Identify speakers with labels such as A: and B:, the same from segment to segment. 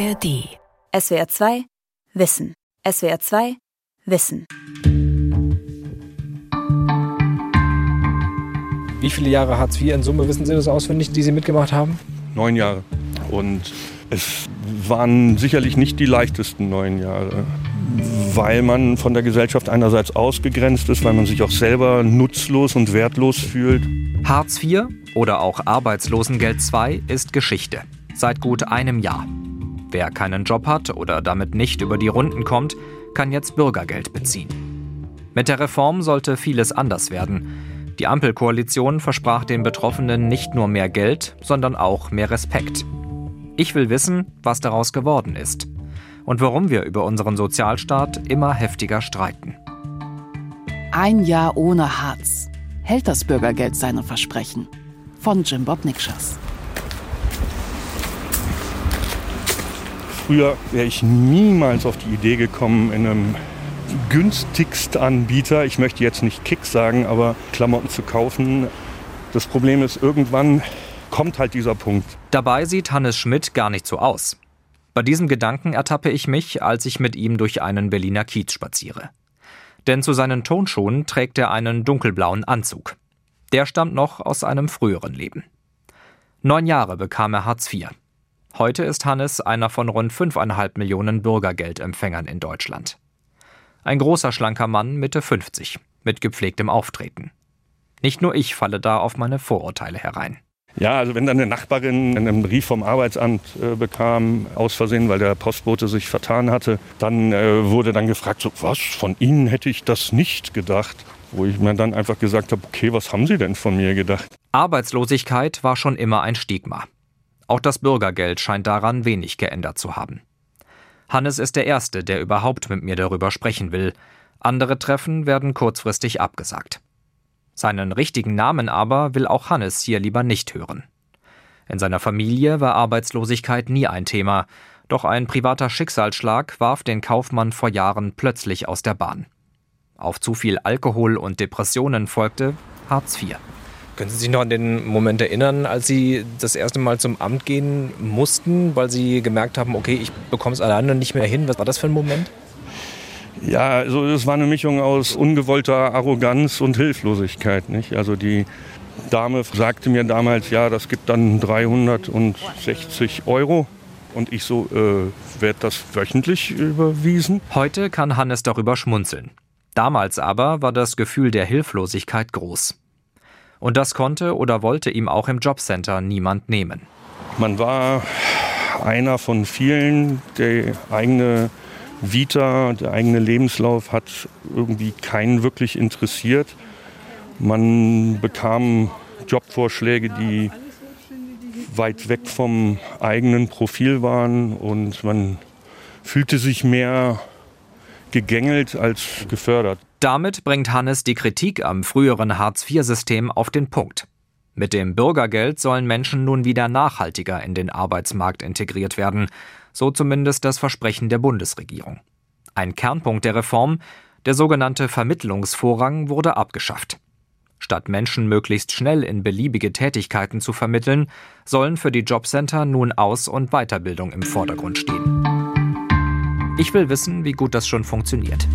A: ARD. SWR 2 Wissen. SWR 2 Wissen.
B: Wie viele Jahre Hartz IV in Summe wissen Sie das auswendig, die Sie mitgemacht haben?
C: Neun Jahre. Und es waren sicherlich nicht die leichtesten neun Jahre, weil man von der Gesellschaft einerseits ausgegrenzt ist, weil man sich auch selber nutzlos und wertlos fühlt.
D: Hartz IV oder auch Arbeitslosengeld II ist Geschichte. Seit gut einem Jahr. Wer keinen Job hat oder damit nicht über die Runden kommt, kann jetzt Bürgergeld beziehen. Mit der Reform sollte vieles anders werden. Die Ampelkoalition versprach den Betroffenen nicht nur mehr Geld, sondern auch mehr Respekt. Ich will wissen, was daraus geworden ist und warum wir über unseren Sozialstaat immer heftiger streiten.
E: Ein Jahr ohne Harz. Hält das Bürgergeld seine Versprechen? Von Jim Bob Nikschas.
C: Früher wäre ich niemals auf die Idee gekommen, in einem günstigst-Anbieter, ich möchte jetzt nicht Kick sagen, aber Klamotten zu kaufen. Das Problem ist, irgendwann kommt halt dieser Punkt.
D: Dabei sieht Hannes Schmidt gar nicht so aus. Bei diesem Gedanken ertappe ich mich, als ich mit ihm durch einen Berliner Kiez spaziere. Denn zu seinen Tonschuhen trägt er einen dunkelblauen Anzug. Der stammt noch aus einem früheren Leben. Neun Jahre bekam er Hartz IV. Heute ist Hannes einer von rund 5,5 Millionen Bürgergeldempfängern in Deutschland. Ein großer, schlanker Mann Mitte 50, mit gepflegtem Auftreten. Nicht nur ich falle da auf meine Vorurteile herein.
C: Ja, also wenn dann eine Nachbarin einen Brief vom Arbeitsamt äh, bekam, aus Versehen, weil der Postbote sich vertan hatte, dann äh, wurde dann gefragt, so, was, von Ihnen hätte ich das nicht gedacht. Wo ich mir dann einfach gesagt habe, okay, was haben Sie denn von mir gedacht?
D: Arbeitslosigkeit war schon immer ein Stigma. Auch das Bürgergeld scheint daran wenig geändert zu haben. Hannes ist der Erste, der überhaupt mit mir darüber sprechen will. Andere Treffen werden kurzfristig abgesagt. Seinen richtigen Namen aber will auch Hannes hier lieber nicht hören. In seiner Familie war Arbeitslosigkeit nie ein Thema, doch ein privater Schicksalsschlag warf den Kaufmann vor Jahren plötzlich aus der Bahn. Auf zu viel Alkohol und Depressionen folgte Hartz IV.
B: Können Sie sich noch an den Moment erinnern, als Sie das erste Mal zum Amt gehen mussten, weil Sie gemerkt haben, okay, ich bekomme es alleine nicht mehr hin? Was war das für ein Moment?
C: Ja, also es war eine Mischung aus ungewollter Arroganz und Hilflosigkeit. Nicht? Also die Dame sagte mir damals, ja, das gibt dann 360 Euro. Und ich so, äh, wird das wöchentlich überwiesen?
D: Heute kann Hannes darüber schmunzeln. Damals aber war das Gefühl der Hilflosigkeit groß. Und das konnte oder wollte ihm auch im Jobcenter niemand nehmen.
C: Man war einer von vielen, der eigene Vita, der eigene Lebenslauf hat irgendwie keinen wirklich interessiert. Man bekam Jobvorschläge, die weit weg vom eigenen Profil waren und man fühlte sich mehr gegängelt als gefördert.
D: Damit bringt Hannes die Kritik am früheren Hartz-IV-System auf den Punkt. Mit dem Bürgergeld sollen Menschen nun wieder nachhaltiger in den Arbeitsmarkt integriert werden, so zumindest das Versprechen der Bundesregierung. Ein Kernpunkt der Reform, der sogenannte Vermittlungsvorrang, wurde abgeschafft. Statt Menschen möglichst schnell in beliebige Tätigkeiten zu vermitteln, sollen für die Jobcenter nun Aus- und Weiterbildung im Vordergrund stehen. Ich will wissen, wie gut das schon funktioniert.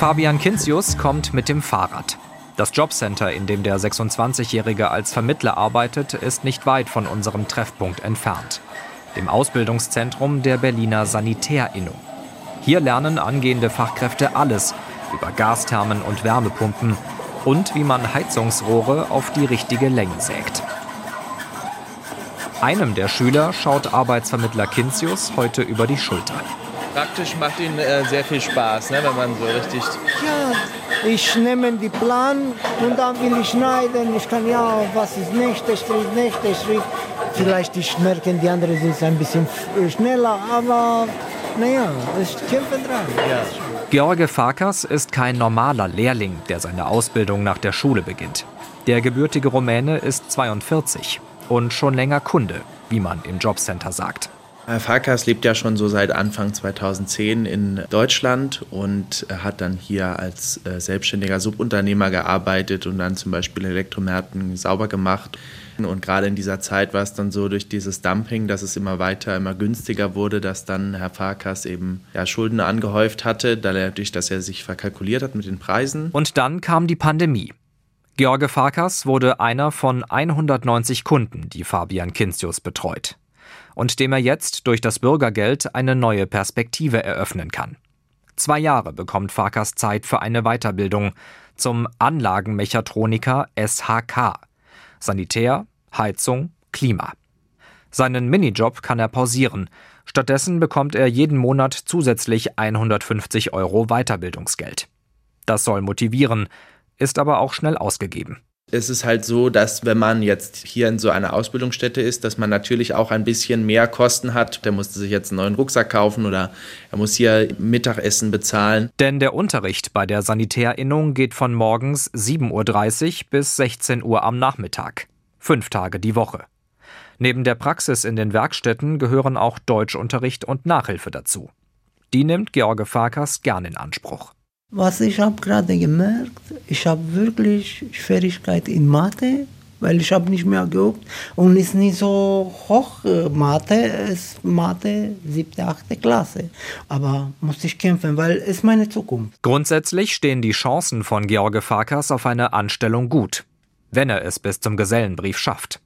D: Fabian Kinzius kommt mit dem Fahrrad. Das Jobcenter, in dem der 26-Jährige als Vermittler arbeitet, ist nicht weit von unserem Treffpunkt entfernt, dem Ausbildungszentrum der Berliner Sanitärinnung. Hier lernen angehende Fachkräfte alles über Gasthermen und Wärmepumpen und wie man Heizungsrohre auf die richtige Länge sägt. Einem der Schüler schaut Arbeitsvermittler Kinzius heute über die Schulter
F: praktisch macht ihnen äh, sehr viel Spaß, ne, wenn man so richtig.
G: Ja, ich nehme die Plan und dann will ich schneiden. Ich kann ja, was ist nächster Schritt, nächster Schritt. Vielleicht ich merken, die anderen sind ein bisschen schneller, aber naja, ich kämpfe dran. Ja.
D: George Farkas ist kein normaler Lehrling, der seine Ausbildung nach der Schule beginnt. Der gebürtige Rumäne ist 42 und schon länger Kunde, wie man im Jobcenter sagt.
F: Äh, Farkas lebt ja schon so seit Anfang 2010 in Deutschland und hat dann hier als äh, selbstständiger Subunternehmer gearbeitet und dann zum Beispiel Elektromärkten sauber gemacht. Und gerade in dieser Zeit war es dann so durch dieses Dumping, dass es immer weiter, immer günstiger wurde, dass dann Herr Farkas eben ja, Schulden angehäuft hatte, dadurch, dass er sich verkalkuliert hat mit den Preisen.
D: Und dann kam die Pandemie. George Farkas wurde einer von 190 Kunden, die Fabian Kinzius betreut. Und dem er jetzt durch das Bürgergeld eine neue Perspektive eröffnen kann. Zwei Jahre bekommt Farkas Zeit für eine Weiterbildung zum Anlagenmechatroniker SHK. Sanitär, Heizung, Klima. Seinen Minijob kann er pausieren. Stattdessen bekommt er jeden Monat zusätzlich 150 Euro Weiterbildungsgeld. Das soll motivieren, ist aber auch schnell ausgegeben
F: es ist halt so, dass wenn man jetzt hier in so einer Ausbildungsstätte ist, dass man natürlich auch ein bisschen mehr Kosten hat. Der musste sich jetzt einen neuen Rucksack kaufen oder er muss hier Mittagessen bezahlen.
D: Denn der Unterricht bei der Sanitärinnung geht von morgens 7.30 Uhr bis 16 Uhr am Nachmittag. Fünf Tage die Woche. Neben der Praxis in den Werkstätten gehören auch Deutschunterricht und Nachhilfe dazu. Die nimmt George Farkas gern in Anspruch.
G: Was ich habe gerade gemerkt, ich habe wirklich Schwierigkeit in Mathe, weil ich habe nicht mehr geübt und ist nicht so hoch äh, Mathe, ist Mathe siebte, achte Klasse. Aber muss ich kämpfen, weil es meine Zukunft.
D: Grundsätzlich stehen die Chancen von George Farkas auf eine Anstellung gut, wenn er es bis zum Gesellenbrief schafft.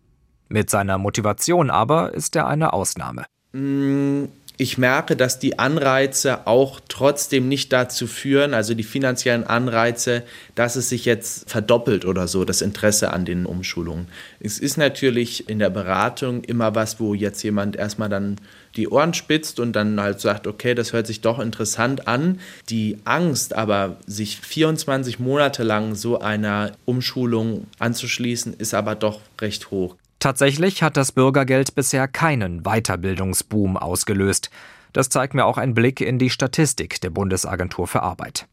D: Mit seiner Motivation aber ist er eine Ausnahme.
F: Mm ich merke, dass die Anreize auch trotzdem nicht dazu führen, also die finanziellen Anreize, dass es sich jetzt verdoppelt oder so, das Interesse an den Umschulungen. Es ist natürlich in der Beratung immer was, wo jetzt jemand erstmal dann die Ohren spitzt und dann halt sagt, okay, das hört sich doch interessant an. Die Angst aber, sich 24 Monate lang so einer Umschulung anzuschließen, ist aber doch recht hoch.
D: Tatsächlich hat das Bürgergeld bisher keinen Weiterbildungsboom ausgelöst. Das zeigt mir auch ein Blick in die Statistik der Bundesagentur für Arbeit.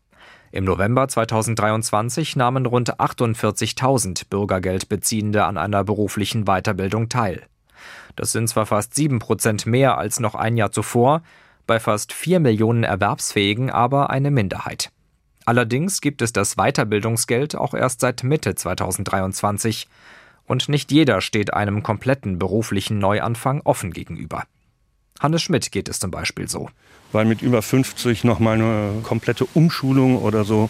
D: Im November 2023 nahmen rund 48.000 Bürgergeldbeziehende an einer beruflichen Weiterbildung teil. Das sind zwar fast sieben Prozent mehr als noch ein Jahr zuvor, bei fast vier Millionen Erwerbsfähigen aber eine Minderheit. Allerdings gibt es das Weiterbildungsgeld auch erst seit Mitte 2023 und nicht jeder steht einem kompletten beruflichen Neuanfang offen gegenüber. Hannes Schmidt geht es zum Beispiel so.
C: Weil mit über 50 nochmal eine komplette Umschulung oder so.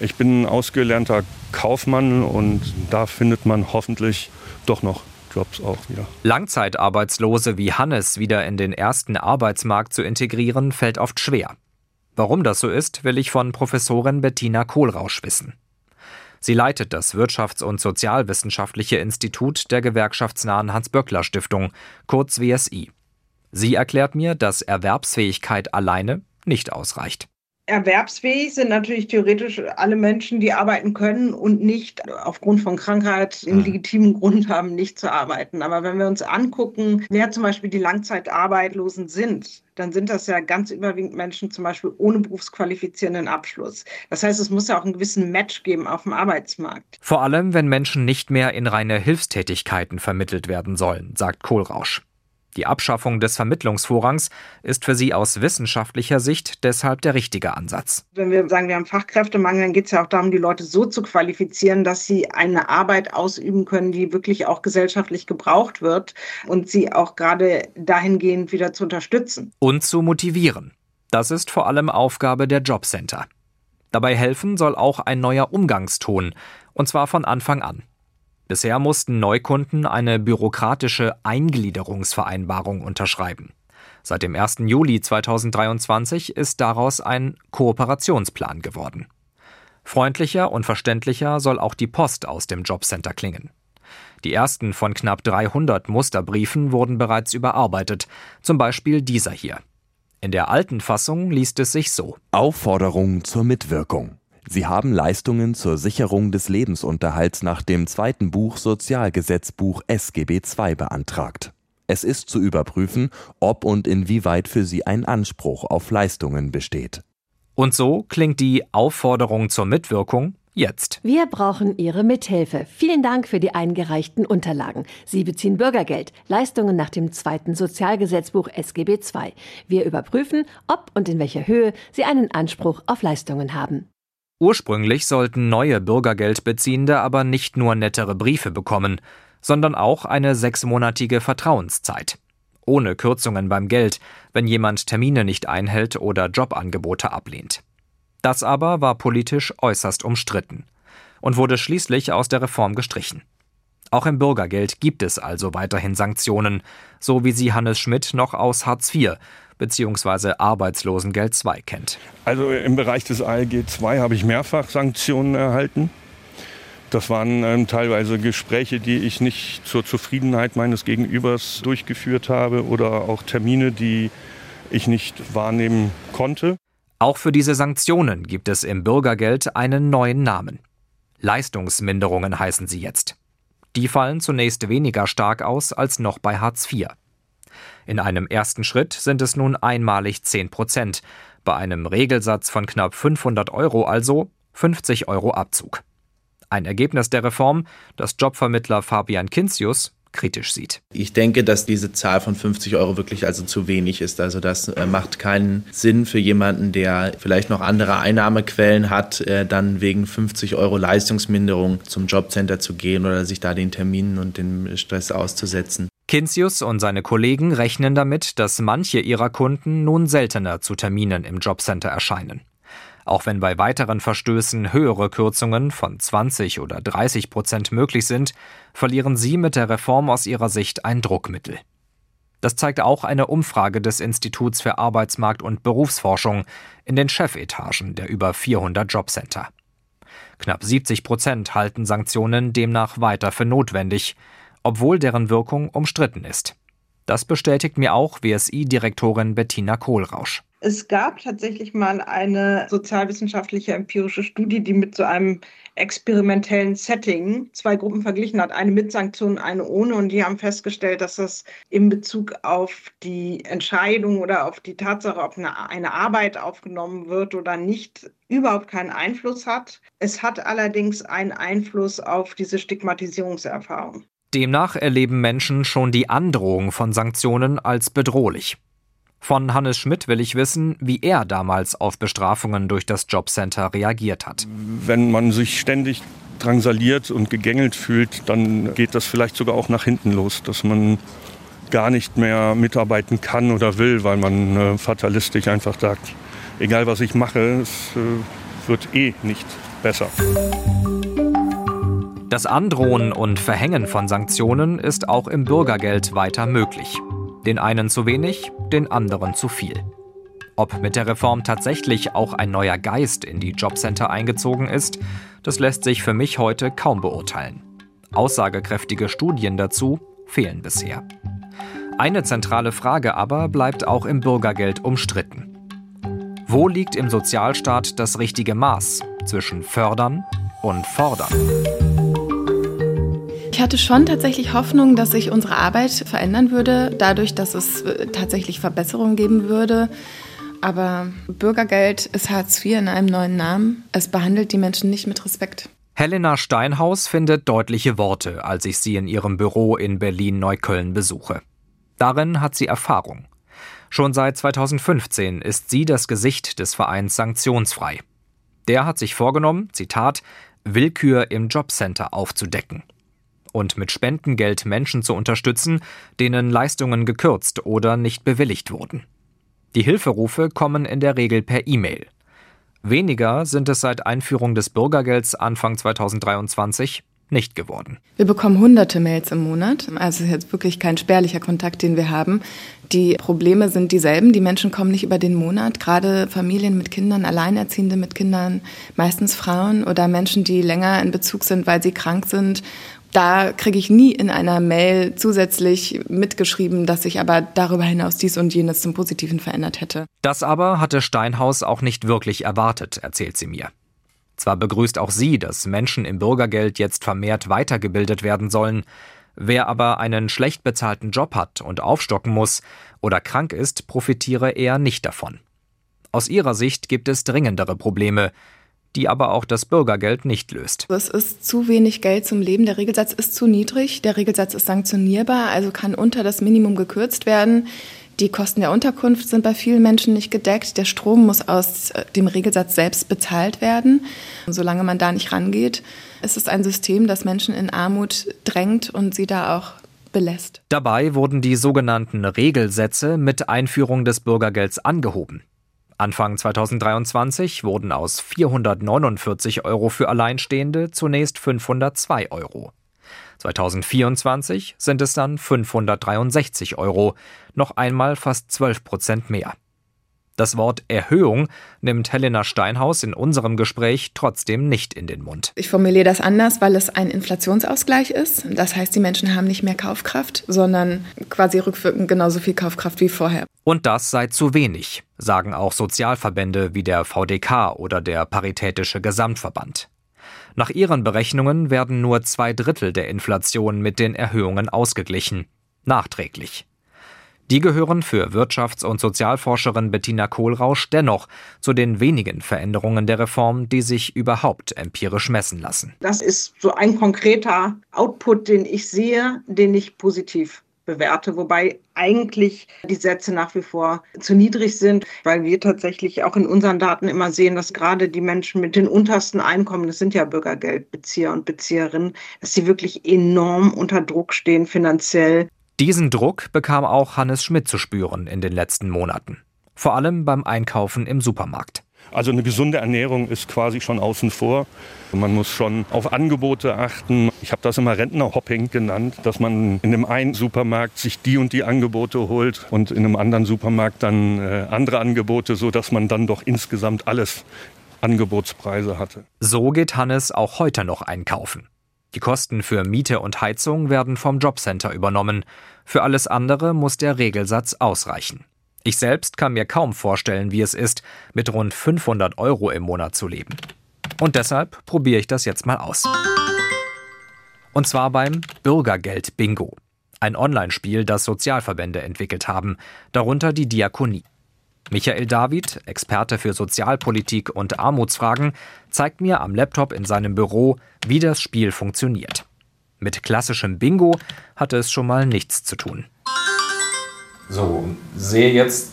C: Ich bin ein ausgelernter Kaufmann und da findet man hoffentlich doch noch Jobs auch wieder.
D: Langzeitarbeitslose wie Hannes wieder in den ersten Arbeitsmarkt zu integrieren, fällt oft schwer. Warum das so ist, will ich von Professorin Bettina Kohlrausch wissen. Sie leitet das Wirtschafts- und Sozialwissenschaftliche Institut der gewerkschaftsnahen Hans-Böckler-Stiftung, kurz WSI. Sie erklärt mir, dass Erwerbsfähigkeit alleine nicht ausreicht.
H: Erwerbsfähig sind natürlich theoretisch alle Menschen, die arbeiten können und nicht aufgrund von Krankheit einen mhm. legitimen Grund haben, nicht zu arbeiten. Aber wenn wir uns angucken, wer zum Beispiel die Langzeitarbeitlosen sind, dann sind das ja ganz überwiegend Menschen zum Beispiel ohne berufsqualifizierenden Abschluss. Das heißt, es muss ja auch einen gewissen Match geben auf dem Arbeitsmarkt.
D: Vor allem, wenn Menschen nicht mehr in reine Hilfstätigkeiten vermittelt werden sollen, sagt Kohlrausch. Die Abschaffung des Vermittlungsvorrangs ist für sie aus wissenschaftlicher Sicht deshalb der richtige Ansatz.
H: Wenn wir sagen, wir haben Fachkräftemangel, dann geht es ja auch darum, die Leute so zu qualifizieren, dass sie eine Arbeit ausüben können, die wirklich auch gesellschaftlich gebraucht wird und sie auch gerade dahingehend wieder zu unterstützen.
D: Und zu motivieren. Das ist vor allem Aufgabe der Jobcenter. Dabei helfen soll auch ein neuer Umgangston, und zwar von Anfang an. Bisher mussten Neukunden eine bürokratische Eingliederungsvereinbarung unterschreiben. Seit dem 1. Juli 2023 ist daraus ein Kooperationsplan geworden. Freundlicher und verständlicher soll auch die Post aus dem Jobcenter klingen. Die ersten von knapp 300 Musterbriefen wurden bereits überarbeitet, zum Beispiel dieser hier. In der alten Fassung liest es sich so
I: Aufforderung zur Mitwirkung. Sie haben Leistungen zur Sicherung des Lebensunterhalts nach dem zweiten Buch Sozialgesetzbuch SGB II beantragt. Es ist zu überprüfen, ob und inwieweit für Sie ein Anspruch auf Leistungen besteht.
D: Und so klingt die Aufforderung zur Mitwirkung jetzt.
J: Wir brauchen Ihre Mithilfe. Vielen Dank für die eingereichten Unterlagen. Sie beziehen Bürgergeld, Leistungen nach dem zweiten Sozialgesetzbuch SGB II. Wir überprüfen, ob und in welcher Höhe Sie einen Anspruch auf Leistungen haben.
D: Ursprünglich sollten neue Bürgergeldbeziehende aber nicht nur nettere Briefe bekommen, sondern auch eine sechsmonatige Vertrauenszeit. Ohne Kürzungen beim Geld, wenn jemand Termine nicht einhält oder Jobangebote ablehnt. Das aber war politisch äußerst umstritten und wurde schließlich aus der Reform gestrichen. Auch im Bürgergeld gibt es also weiterhin Sanktionen, so wie sie Hannes Schmidt noch aus Hartz IV bzw. Arbeitslosengeld II kennt.
C: Also im Bereich des ALG II habe ich mehrfach Sanktionen erhalten. Das waren ähm, teilweise Gespräche, die ich nicht zur Zufriedenheit meines Gegenübers durchgeführt habe oder auch Termine, die ich nicht wahrnehmen konnte.
D: Auch für diese Sanktionen gibt es im Bürgergeld einen neuen Namen. Leistungsminderungen heißen sie jetzt. Die fallen zunächst weniger stark aus als noch bei Hartz IV. In einem ersten Schritt sind es nun einmalig 10 Prozent, bei einem Regelsatz von knapp 500 Euro also 50 Euro Abzug. Ein Ergebnis der Reform, das Jobvermittler Fabian Kinzius kritisch sieht.
F: Ich denke, dass diese Zahl von 50 Euro wirklich also zu wenig ist. Also das äh, macht keinen Sinn für jemanden, der vielleicht noch andere Einnahmequellen hat, äh, dann wegen 50 Euro Leistungsminderung zum Jobcenter zu gehen oder sich da den Terminen und dem Stress auszusetzen.
D: Kinzius und seine Kollegen rechnen damit, dass manche ihrer Kunden nun seltener zu Terminen im Jobcenter erscheinen. Auch wenn bei weiteren Verstößen höhere Kürzungen von 20 oder 30 Prozent möglich sind, verlieren sie mit der Reform aus ihrer Sicht ein Druckmittel. Das zeigt auch eine Umfrage des Instituts für Arbeitsmarkt und Berufsforschung in den Chefetagen der über 400 Jobcenter. Knapp 70 Prozent halten Sanktionen demnach weiter für notwendig, obwohl deren Wirkung umstritten ist. Das bestätigt mir auch WSI-Direktorin Bettina Kohlrausch.
H: Es gab tatsächlich mal eine sozialwissenschaftliche empirische Studie, die mit so einem experimentellen Setting zwei Gruppen verglichen hat, eine mit Sanktionen, eine ohne. Und die haben festgestellt, dass das in Bezug auf die Entscheidung oder auf die Tatsache, ob eine, eine Arbeit aufgenommen wird oder nicht, überhaupt keinen Einfluss hat. Es hat allerdings einen Einfluss auf diese Stigmatisierungserfahrung.
D: Demnach erleben Menschen schon die Androhung von Sanktionen als bedrohlich. Von Hannes Schmidt will ich wissen, wie er damals auf Bestrafungen durch das Jobcenter reagiert hat.
C: Wenn man sich ständig drangsaliert und gegängelt fühlt, dann geht das vielleicht sogar auch nach hinten los, dass man gar nicht mehr mitarbeiten kann oder will, weil man äh, fatalistisch einfach sagt, egal was ich mache, es äh, wird eh nicht besser.
D: Das Androhen und Verhängen von Sanktionen ist auch im Bürgergeld weiter möglich. Den einen zu wenig, den anderen zu viel. Ob mit der Reform tatsächlich auch ein neuer Geist in die Jobcenter eingezogen ist, das lässt sich für mich heute kaum beurteilen. Aussagekräftige Studien dazu fehlen bisher. Eine zentrale Frage aber bleibt auch im Bürgergeld umstritten. Wo liegt im Sozialstaat das richtige Maß zwischen fördern und fordern?
K: Ich hatte schon tatsächlich Hoffnung, dass sich unsere Arbeit verändern würde, dadurch, dass es äh, tatsächlich Verbesserungen geben würde. Aber Bürgergeld ist Hartz IV in einem neuen Namen. Es behandelt die Menschen nicht mit Respekt.
D: Helena Steinhaus findet deutliche Worte, als ich sie in ihrem Büro in Berlin-Neukölln besuche. Darin hat sie Erfahrung. Schon seit 2015 ist sie das Gesicht des Vereins Sanktionsfrei. Der hat sich vorgenommen, Zitat, Willkür im Jobcenter aufzudecken und mit Spendengeld Menschen zu unterstützen, denen Leistungen gekürzt oder nicht bewilligt wurden. Die Hilferufe kommen in der Regel per E-Mail. Weniger sind es seit Einführung des Bürgergelds Anfang 2023 nicht geworden.
K: Wir bekommen hunderte Mails im Monat. Also es ist jetzt wirklich kein spärlicher Kontakt, den wir haben. Die Probleme sind dieselben. Die Menschen kommen nicht über den Monat. Gerade Familien mit Kindern, Alleinerziehende mit Kindern, meistens Frauen oder Menschen, die länger in Bezug sind, weil sie krank sind da kriege ich nie in einer Mail zusätzlich mitgeschrieben, dass sich aber darüber hinaus dies und jenes zum Positiven verändert hätte.
D: Das aber hatte Steinhaus auch nicht wirklich erwartet, erzählt sie mir. Zwar begrüßt auch sie, dass Menschen im Bürgergeld jetzt vermehrt weitergebildet werden sollen, wer aber einen schlecht bezahlten Job hat und aufstocken muss oder krank ist, profitiere eher nicht davon. Aus ihrer Sicht gibt es dringendere Probleme, die aber auch das Bürgergeld nicht löst.
K: Es ist zu wenig Geld zum Leben. Der Regelsatz ist zu niedrig. Der Regelsatz ist sanktionierbar, also kann unter das Minimum gekürzt werden. Die Kosten der Unterkunft sind bei vielen Menschen nicht gedeckt. Der Strom muss aus äh, dem Regelsatz selbst bezahlt werden. Und solange man da nicht rangeht, ist es ein System, das Menschen in Armut drängt und sie da auch belässt.
D: Dabei wurden die sogenannten Regelsätze mit Einführung des Bürgergelds angehoben. Anfang 2023 wurden aus 449 Euro für Alleinstehende zunächst 502 Euro. 2024 sind es dann 563 Euro, noch einmal fast 12 Prozent mehr. Das Wort Erhöhung nimmt Helena Steinhaus in unserem Gespräch trotzdem nicht in den Mund.
K: Ich formuliere das anders, weil es ein Inflationsausgleich ist. Das heißt, die Menschen haben nicht mehr Kaufkraft, sondern quasi rückwirkend genauso viel Kaufkraft wie vorher.
D: Und das sei zu wenig, sagen auch Sozialverbände wie der VDK oder der Paritätische Gesamtverband. Nach ihren Berechnungen werden nur zwei Drittel der Inflation mit den Erhöhungen ausgeglichen. Nachträglich. Die gehören für Wirtschafts- und Sozialforscherin Bettina Kohlrausch dennoch zu den wenigen Veränderungen der Reform, die sich überhaupt empirisch messen lassen.
H: Das ist so ein konkreter Output, den ich sehe, den ich positiv bewerte, wobei eigentlich die Sätze nach wie vor zu niedrig sind, weil wir tatsächlich auch in unseren Daten immer sehen, dass gerade die Menschen mit den untersten Einkommen, das sind ja Bürgergeldbezieher und Bezieherinnen, dass sie wirklich enorm unter Druck stehen finanziell.
D: Diesen Druck bekam auch Hannes Schmidt zu spüren in den letzten Monaten. Vor allem beim Einkaufen im Supermarkt.
C: Also eine gesunde Ernährung ist quasi schon außen vor. Man muss schon auf Angebote achten. Ich habe das immer Rentnerhopping genannt, dass man in dem einen Supermarkt sich die und die Angebote holt und in einem anderen Supermarkt dann äh, andere Angebote, sodass man dann doch insgesamt alles Angebotspreise hatte.
D: So geht Hannes auch heute noch einkaufen. Die Kosten für Miete und Heizung werden vom Jobcenter übernommen. Für alles andere muss der Regelsatz ausreichen. Ich selbst kann mir kaum vorstellen, wie es ist, mit rund 500 Euro im Monat zu leben. Und deshalb probiere ich das jetzt mal aus. Und zwar beim Bürgergeld Bingo. Ein Online-Spiel, das Sozialverbände entwickelt haben, darunter die Diakonie. Michael David, Experte für Sozialpolitik und Armutsfragen, zeigt mir am Laptop in seinem Büro, wie das Spiel funktioniert. Mit klassischem Bingo hatte es schon mal nichts zu tun.
B: So, sehe jetzt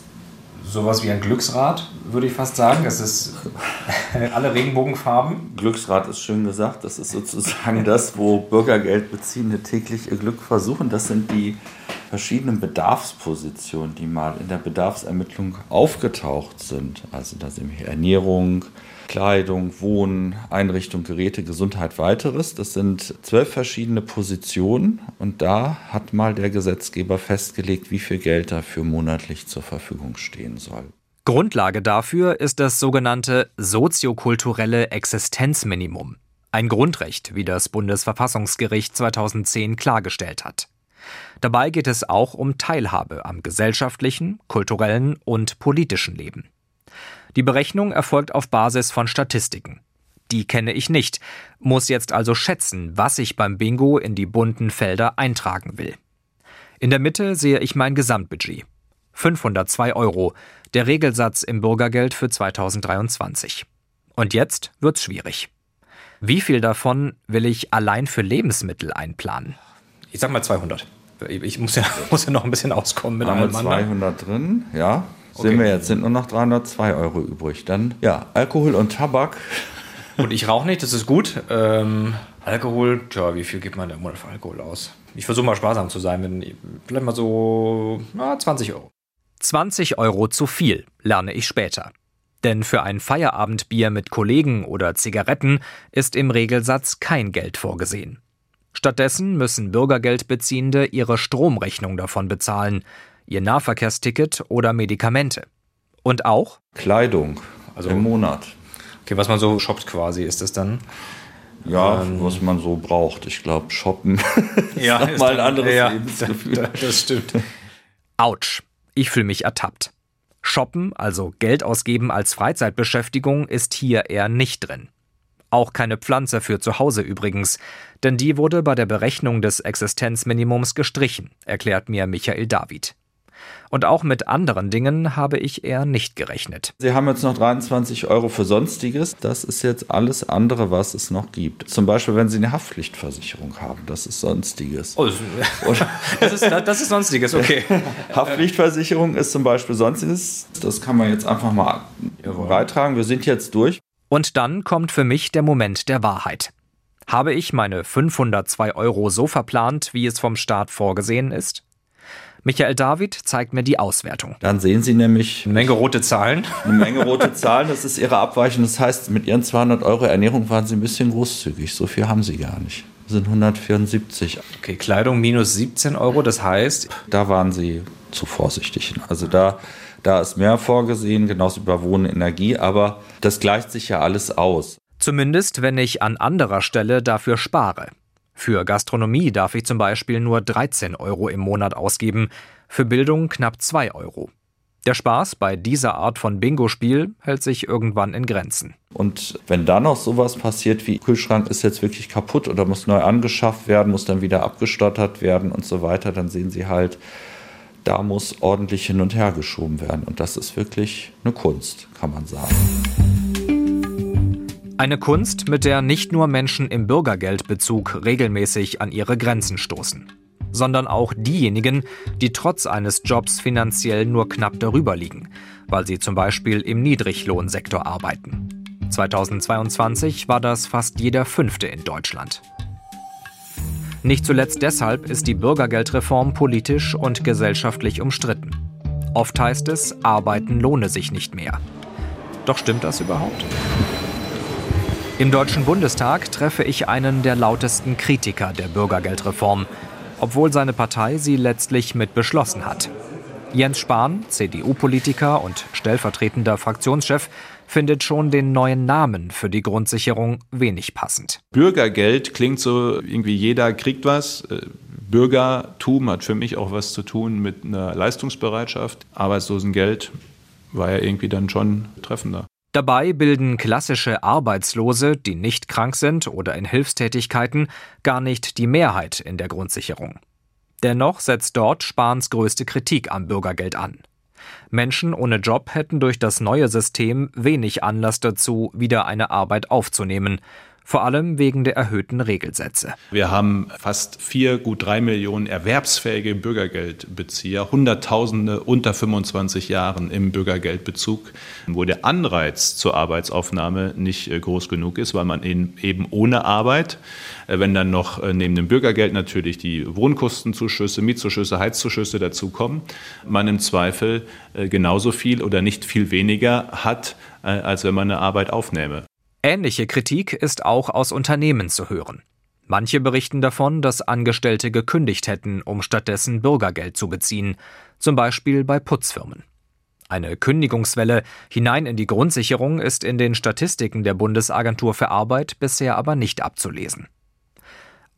B: sowas wie ein Glücksrad, würde ich fast sagen. Es ist alle Regenbogenfarben.
L: Glücksrad ist schön gesagt. Das ist sozusagen das, wo Bürgergeldbeziehende täglich ihr Glück versuchen. Das sind die verschiedenen Bedarfspositionen, die mal in der Bedarfsermittlung aufgetaucht sind. Also da sind Ernährung, Kleidung, Wohnen, Einrichtung, Geräte, Gesundheit, weiteres. Das sind zwölf verschiedene Positionen und da hat mal der Gesetzgeber festgelegt, wie viel Geld dafür monatlich zur Verfügung stehen soll.
D: Grundlage dafür ist das sogenannte soziokulturelle Existenzminimum. Ein Grundrecht, wie das Bundesverfassungsgericht 2010 klargestellt hat. Dabei geht es auch um Teilhabe am gesellschaftlichen, kulturellen und politischen Leben. Die Berechnung erfolgt auf Basis von Statistiken. Die kenne ich nicht, muss jetzt also schätzen, was ich beim Bingo in die bunten Felder eintragen will. In der Mitte sehe ich mein Gesamtbudget. 502 Euro, der Regelsatz im Bürgergeld für 2023. Und jetzt wird's schwierig. Wie viel davon will ich allein für Lebensmittel einplanen?
B: Ich sag mal 200. Ich muss ja, muss ja noch ein bisschen auskommen mit
L: Haben wir
B: allem anderen.
L: 200 drin, ja.
B: Okay.
L: Sehen wir jetzt, sind nur noch 302 Euro übrig. Dann, ja, Alkohol und Tabak.
B: Und ich rauche nicht, das ist gut. Ähm, Alkohol, tja, wie viel gibt man im Monat für Alkohol aus? Ich versuche mal sparsam zu sein, wenn, vielleicht mal so na, 20 Euro.
D: 20 Euro zu viel, lerne ich später. Denn für ein Feierabendbier mit Kollegen oder Zigaretten ist im Regelsatz kein Geld vorgesehen. Stattdessen müssen Bürgergeldbeziehende ihre Stromrechnung davon bezahlen, ihr Nahverkehrsticket oder Medikamente. Und auch
L: Kleidung
B: Also-
L: im Monat.
B: Okay, was man so shoppt quasi, ist das dann?
L: Ja,
B: Ähm,
L: was man so braucht. Ich glaube, shoppen
B: Ja,
L: ist mal ein anderes
B: ja,
L: Lebensgefühl.
B: Das stimmt.
D: Autsch, ich fühle mich ertappt. Shoppen, also Geld ausgeben als Freizeitbeschäftigung, ist hier eher nicht drin. Auch keine Pflanze für zu Hause übrigens, denn die wurde bei der Berechnung des Existenzminimums gestrichen, erklärt mir Michael David. Und auch mit anderen Dingen habe ich eher nicht gerechnet.
L: Sie haben jetzt noch 23 Euro für Sonstiges. Das ist jetzt alles andere, was es noch gibt. Zum Beispiel, wenn Sie eine Haftpflichtversicherung haben. Das ist Sonstiges.
B: Oh, das, ist, das ist Sonstiges, okay.
L: Haftpflichtversicherung ist zum Beispiel Sonstiges. Das kann man jetzt einfach mal beitragen. Wir sind jetzt durch.
D: Und dann kommt für mich der Moment der Wahrheit. Habe ich meine 502 Euro so verplant, wie es vom Staat vorgesehen ist? Michael David zeigt mir die Auswertung.
L: Dann sehen Sie nämlich
B: eine Menge rote Zahlen.
L: Eine Menge rote Zahlen, das ist Ihre Abweichung. Das heißt, mit Ihren 200 Euro Ernährung waren Sie ein bisschen großzügig. So viel haben Sie gar nicht. Das sind 174.
B: Okay, Kleidung minus 17 Euro, das heißt.
L: Da waren Sie zu vorsichtig. Also da, da ist mehr vorgesehen, genauso über Wohnen, Energie, aber das gleicht sich ja alles aus.
D: Zumindest wenn ich an anderer Stelle dafür spare. Für Gastronomie darf ich zum Beispiel nur 13 Euro im Monat ausgeben, für Bildung knapp 2 Euro. Der Spaß bei dieser Art von Bingo-Spiel hält sich irgendwann in Grenzen.
L: Und wenn dann noch sowas passiert wie Kühlschrank ist jetzt wirklich kaputt oder muss neu angeschafft werden, muss dann wieder abgestottert werden und so weiter, dann sehen Sie halt, da muss ordentlich hin und her geschoben werden. Und das ist wirklich eine Kunst, kann man sagen.
D: Eine Kunst, mit der nicht nur Menschen im Bürgergeldbezug regelmäßig an ihre Grenzen stoßen, sondern auch diejenigen, die trotz eines Jobs finanziell nur knapp darüber liegen, weil sie zum Beispiel im Niedriglohnsektor arbeiten. 2022 war das fast jeder Fünfte in Deutschland. Nicht zuletzt deshalb ist die Bürgergeldreform politisch und gesellschaftlich umstritten. Oft heißt es, Arbeiten lohne sich nicht mehr. Doch stimmt das überhaupt? Im Deutschen Bundestag treffe ich einen der lautesten Kritiker der Bürgergeldreform, obwohl seine Partei sie letztlich mit beschlossen hat. Jens Spahn, CDU-Politiker und stellvertretender Fraktionschef, findet schon den neuen Namen für die Grundsicherung wenig passend.
M: Bürgergeld klingt so, irgendwie jeder kriegt was. Äh, Bürgertum hat für mich auch was zu tun mit einer Leistungsbereitschaft. Arbeitslosengeld war ja irgendwie dann schon treffender.
D: Dabei bilden klassische Arbeitslose, die nicht krank sind oder in Hilfstätigkeiten, gar nicht die Mehrheit in der Grundsicherung. Dennoch setzt dort Spahns größte Kritik am Bürgergeld an. Menschen ohne Job hätten durch das neue System wenig Anlass dazu, wieder eine Arbeit aufzunehmen, vor allem wegen der erhöhten Regelsätze.
M: Wir haben fast vier, gut drei Millionen erwerbsfähige Bürgergeldbezieher, Hunderttausende unter 25 Jahren im Bürgergeldbezug, wo der Anreiz zur Arbeitsaufnahme nicht äh, groß genug ist, weil man eben ohne Arbeit, äh, wenn dann noch äh, neben dem Bürgergeld natürlich die Wohnkostenzuschüsse, Mietzuschüsse, Heizzuschüsse dazukommen, man im Zweifel genauso viel oder nicht viel weniger hat, als wenn man eine Arbeit aufnähme.
D: Ähnliche Kritik ist auch aus Unternehmen zu hören. Manche berichten davon, dass Angestellte gekündigt hätten, um stattdessen Bürgergeld zu beziehen, zum Beispiel bei Putzfirmen. Eine Kündigungswelle hinein in die Grundsicherung ist in den Statistiken der Bundesagentur für Arbeit bisher aber nicht abzulesen.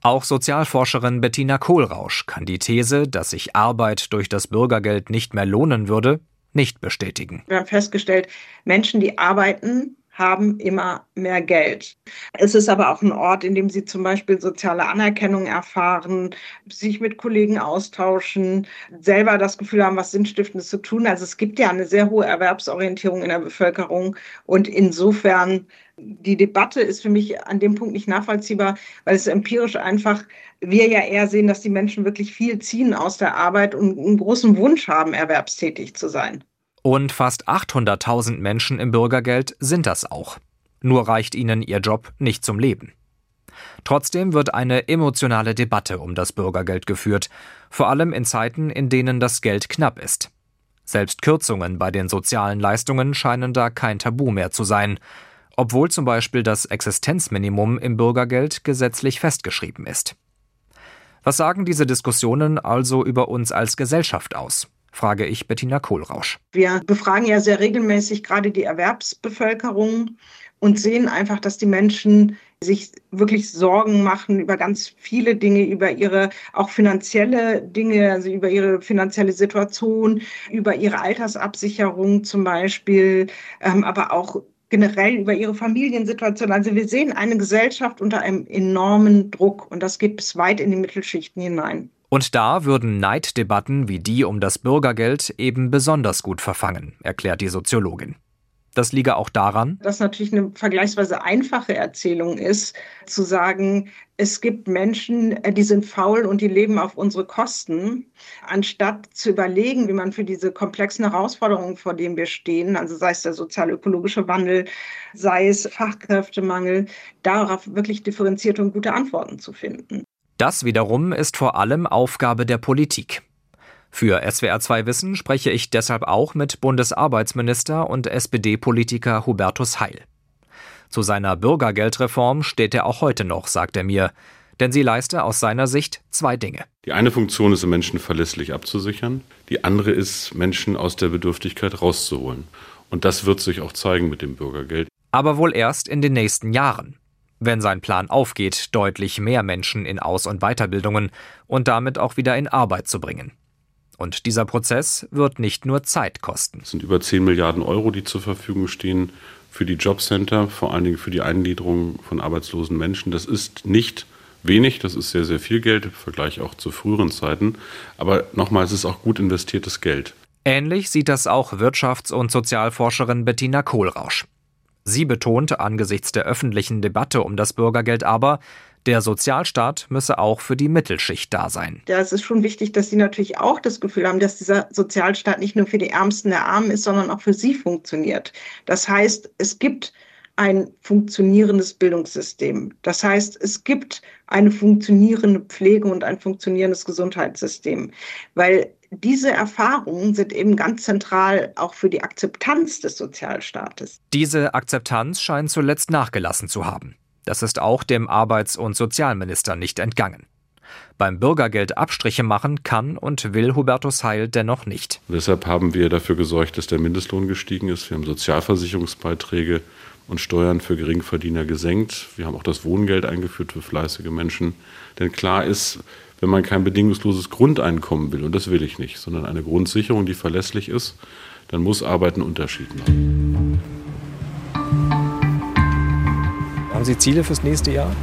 D: Auch Sozialforscherin Bettina Kohlrausch kann die These, dass sich Arbeit durch das Bürgergeld nicht mehr lohnen würde, nicht bestätigen.
H: Wir haben festgestellt, Menschen, die arbeiten, haben immer mehr Geld. Es ist aber auch ein Ort, in dem sie zum Beispiel soziale Anerkennung erfahren, sich mit Kollegen austauschen, selber das Gefühl haben, was Sinnstiftendes zu tun. Also es gibt ja eine sehr hohe Erwerbsorientierung in der Bevölkerung und insofern die Debatte ist für mich an dem Punkt nicht nachvollziehbar, weil es empirisch einfach wir ja eher sehen, dass die Menschen wirklich viel ziehen aus der Arbeit und einen großen Wunsch haben, erwerbstätig zu sein.
D: Und fast 800.000 Menschen im Bürgergeld sind das auch. Nur reicht ihnen ihr Job nicht zum Leben. Trotzdem wird eine emotionale Debatte um das Bürgergeld geführt, vor allem in Zeiten, in denen das Geld knapp ist. Selbst Kürzungen bei den sozialen Leistungen scheinen da kein Tabu mehr zu sein, obwohl zum Beispiel das Existenzminimum im Bürgergeld gesetzlich festgeschrieben ist. Was sagen diese Diskussionen also über uns als Gesellschaft aus? Frage ich Bettina Kohlrausch.
H: Wir befragen ja sehr regelmäßig gerade die Erwerbsbevölkerung und sehen einfach, dass die Menschen sich wirklich Sorgen machen über ganz viele Dinge, über ihre auch finanzielle Dinge, also über ihre finanzielle Situation, über ihre Altersabsicherung zum Beispiel, ähm, aber auch generell über ihre Familiensituation. Also wir sehen eine Gesellschaft unter einem enormen Druck und das geht bis weit in die Mittelschichten hinein.
D: Und da würden Neiddebatten wie die um das Bürgergeld eben besonders gut verfangen, erklärt die Soziologin. Das liege auch daran,
H: dass natürlich eine vergleichsweise einfache Erzählung ist, zu sagen, es gibt Menschen, äh, die sind faul und die leben auf unsere Kosten, anstatt zu überlegen, wie man für diese komplexen Herausforderungen, vor denen wir stehen, also sei es der sozial-ökologische Wandel, sei es Fachkräftemangel, darauf wirklich differenzierte und gute Antworten zu finden.
D: Das wiederum ist vor allem Aufgabe der Politik. Für SWR2 Wissen spreche ich deshalb auch mit Bundesarbeitsminister und SPD-Politiker Hubertus Heil. Zu seiner Bürgergeldreform steht er auch heute noch, sagt er mir, denn sie leiste aus seiner Sicht zwei Dinge.
N: Die eine Funktion ist, Menschen verlässlich abzusichern, die andere ist, Menschen aus der Bedürftigkeit rauszuholen. Und das wird sich auch zeigen mit dem Bürgergeld.
D: Aber wohl erst in den nächsten Jahren. Wenn sein Plan aufgeht, deutlich mehr Menschen in Aus- und Weiterbildungen und damit auch wieder in Arbeit zu bringen. Und dieser Prozess wird nicht nur Zeit kosten.
N: Es sind über 10 Milliarden Euro, die zur Verfügung stehen für die Jobcenter, vor allen Dingen für die Eingliederung von arbeitslosen Menschen. Das ist nicht wenig, das ist sehr, sehr viel Geld im Vergleich auch zu früheren Zeiten. Aber nochmal, es ist auch gut investiertes Geld.
D: Ähnlich sieht das auch Wirtschafts- und Sozialforscherin Bettina Kohlrausch. Sie betont angesichts der öffentlichen Debatte um das Bürgergeld aber, der Sozialstaat müsse auch für die Mittelschicht da sein.
H: Ja, es ist schon wichtig, dass Sie natürlich auch das Gefühl haben, dass dieser Sozialstaat nicht nur für die Ärmsten der Armen ist, sondern auch für Sie funktioniert. Das heißt, es gibt ein funktionierendes Bildungssystem. Das heißt, es gibt eine funktionierende Pflege und ein funktionierendes Gesundheitssystem, weil diese Erfahrungen sind eben ganz zentral auch für die Akzeptanz des Sozialstaates.
D: Diese Akzeptanz scheint zuletzt nachgelassen zu haben. Das ist auch dem Arbeits- und Sozialminister nicht entgangen. Beim Bürgergeld Abstriche machen kann und will Hubertus Heil dennoch nicht.
N: deshalb haben wir dafür gesorgt, dass der Mindestlohn gestiegen ist. Wir haben Sozialversicherungsbeiträge und Steuern für Geringverdiener gesenkt. Wir haben auch das Wohngeld eingeführt für fleißige Menschen. Denn klar ist, wenn man kein bedingungsloses Grundeinkommen will, und das will ich nicht, sondern eine Grundsicherung, die verlässlich ist, dann muss Arbeit einen Unterschied machen.
B: Haben Sie Ziele fürs nächste Jahr?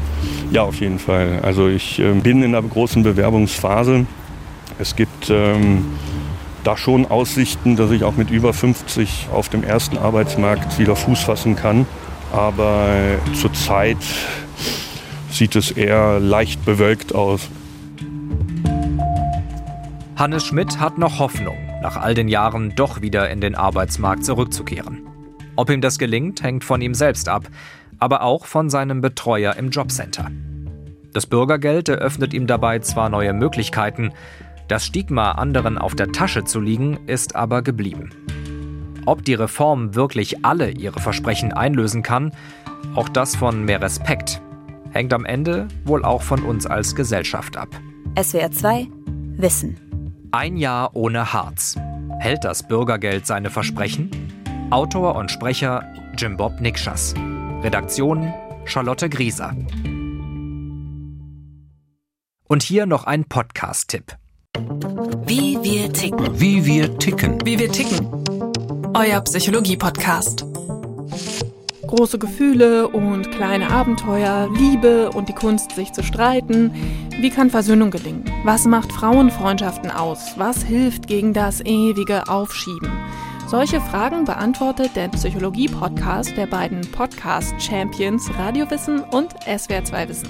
C: Ja, auf jeden Fall. Also ich äh, bin in einer großen Bewerbungsphase. Es gibt ähm, da schon Aussichten, dass ich auch mit über 50 auf dem ersten Arbeitsmarkt wieder Fuß fassen kann. Aber zurzeit sieht es eher leicht bewölkt aus.
D: Hannes Schmidt hat noch Hoffnung, nach all den Jahren doch wieder in den Arbeitsmarkt zurückzukehren. Ob ihm das gelingt, hängt von ihm selbst ab aber auch von seinem Betreuer im Jobcenter. Das Bürgergeld eröffnet ihm dabei zwar neue Möglichkeiten, das Stigma, anderen auf der Tasche zu liegen, ist aber geblieben. Ob die Reform wirklich alle ihre Versprechen einlösen kann, auch das von mehr Respekt, hängt am Ende wohl auch von uns als Gesellschaft ab.
A: SWR 2 Wissen.
D: Ein Jahr ohne Harz. Hält das Bürgergeld seine Versprechen? Autor und Sprecher Jim Bob Nikschas. Redaktion Charlotte Grieser. Und hier noch ein Podcast-Tipp.
O: Wie wir ticken.
P: Wie wir ticken.
O: Wie wir ticken. Euer Psychologie-Podcast.
Q: Große Gefühle und kleine Abenteuer, Liebe und die Kunst, sich zu streiten. Wie kann Versöhnung gelingen? Was macht Frauenfreundschaften aus? Was hilft gegen das ewige Aufschieben? Solche Fragen beantwortet der Psychologie-Podcast der beiden Podcast-Champions Radiowissen und SWR2 Wissen.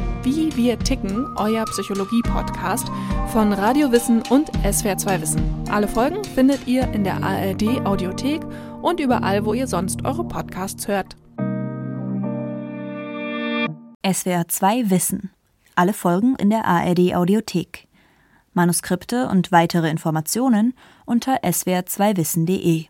Q: Wie wir ticken, euer Psychologie-Podcast von Radio Wissen und SWR2 Wissen. Alle Folgen findet ihr in der ARD Audiothek und überall, wo ihr sonst eure Podcasts hört.
A: SWR2 Wissen. Alle Folgen in der ARD Audiothek. Manuskripte und weitere Informationen unter swr2wissen.de.